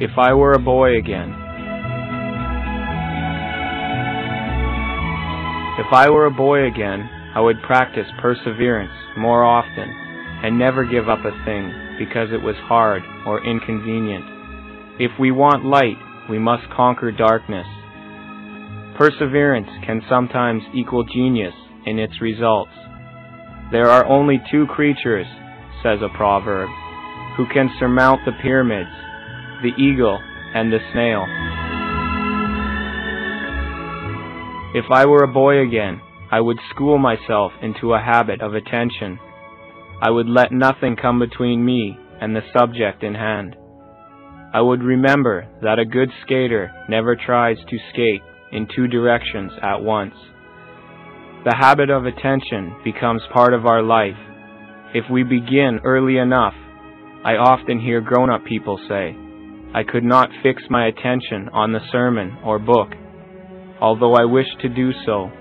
If I were a boy again. If I were a boy again, I would practice perseverance more often and never give up a thing because it was hard or inconvenient. If we want light, we must conquer darkness. Perseverance can sometimes equal genius in its results. There are only two creatures, says a proverb, who can surmount the pyramids, the eagle and the snail. If I were a boy again, I would school myself into a habit of attention. I would let nothing come between me and the subject in hand. I would remember that a good skater never tries to skate in two directions at once. The habit of attention becomes part of our life. If we begin early enough, I often hear grown up people say, I could not fix my attention on the sermon or book, although I wished to do so,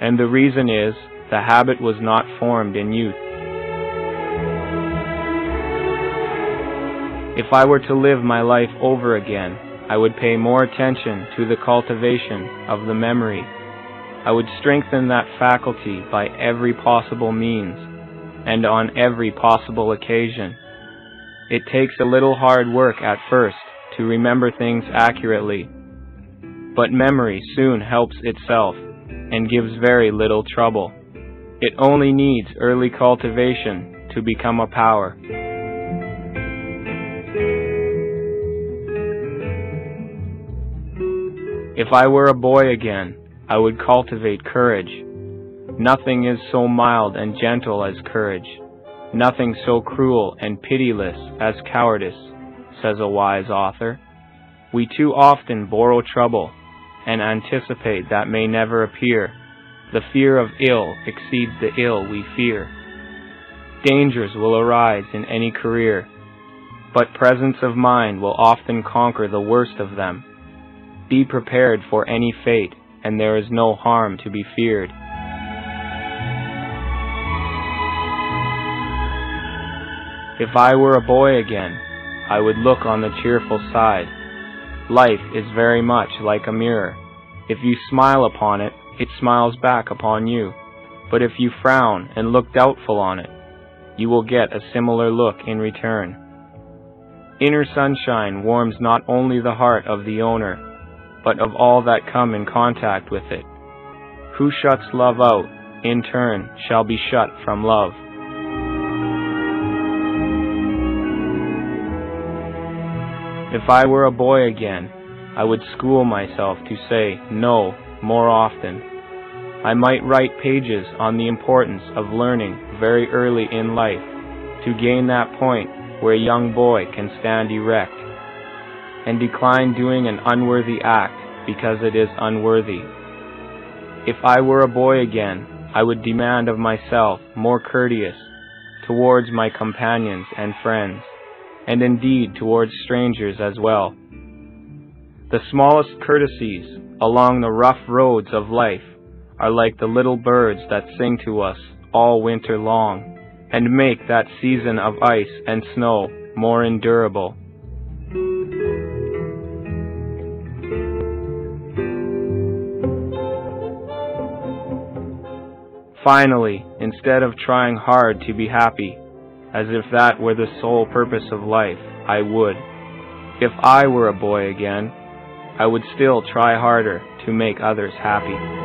and the reason is the habit was not formed in youth. If I were to live my life over again, I would pay more attention to the cultivation of the memory. I would strengthen that faculty by every possible means and on every possible occasion. It takes a little hard work at first to remember things accurately, but memory soon helps itself and gives very little trouble. It only needs early cultivation to become a power. If I were a boy again, I would cultivate courage. Nothing is so mild and gentle as courage. Nothing so cruel and pitiless as cowardice, says a wise author. We too often borrow trouble and anticipate that may never appear. The fear of ill exceeds the ill we fear. Dangers will arise in any career, but presence of mind will often conquer the worst of them. Be prepared for any fate, and there is no harm to be feared. If I were a boy again, I would look on the cheerful side. Life is very much like a mirror. If you smile upon it, it smiles back upon you. But if you frown and look doubtful on it, you will get a similar look in return. Inner sunshine warms not only the heart of the owner, but of all that come in contact with it. Who shuts love out, in turn, shall be shut from love. If I were a boy again, I would school myself to say no more often. I might write pages on the importance of learning very early in life to gain that point where a young boy can stand erect and decline doing an unworthy act because it is unworthy. If I were a boy again, I would demand of myself more courteous towards my companions and friends and indeed towards strangers as well. The smallest courtesies along the rough roads of life are like the little birds that sing to us all winter long and make that season of ice and snow more endurable. Finally, instead of trying hard to be happy, as if that were the sole purpose of life, I would. If I were a boy again, I would still try harder to make others happy.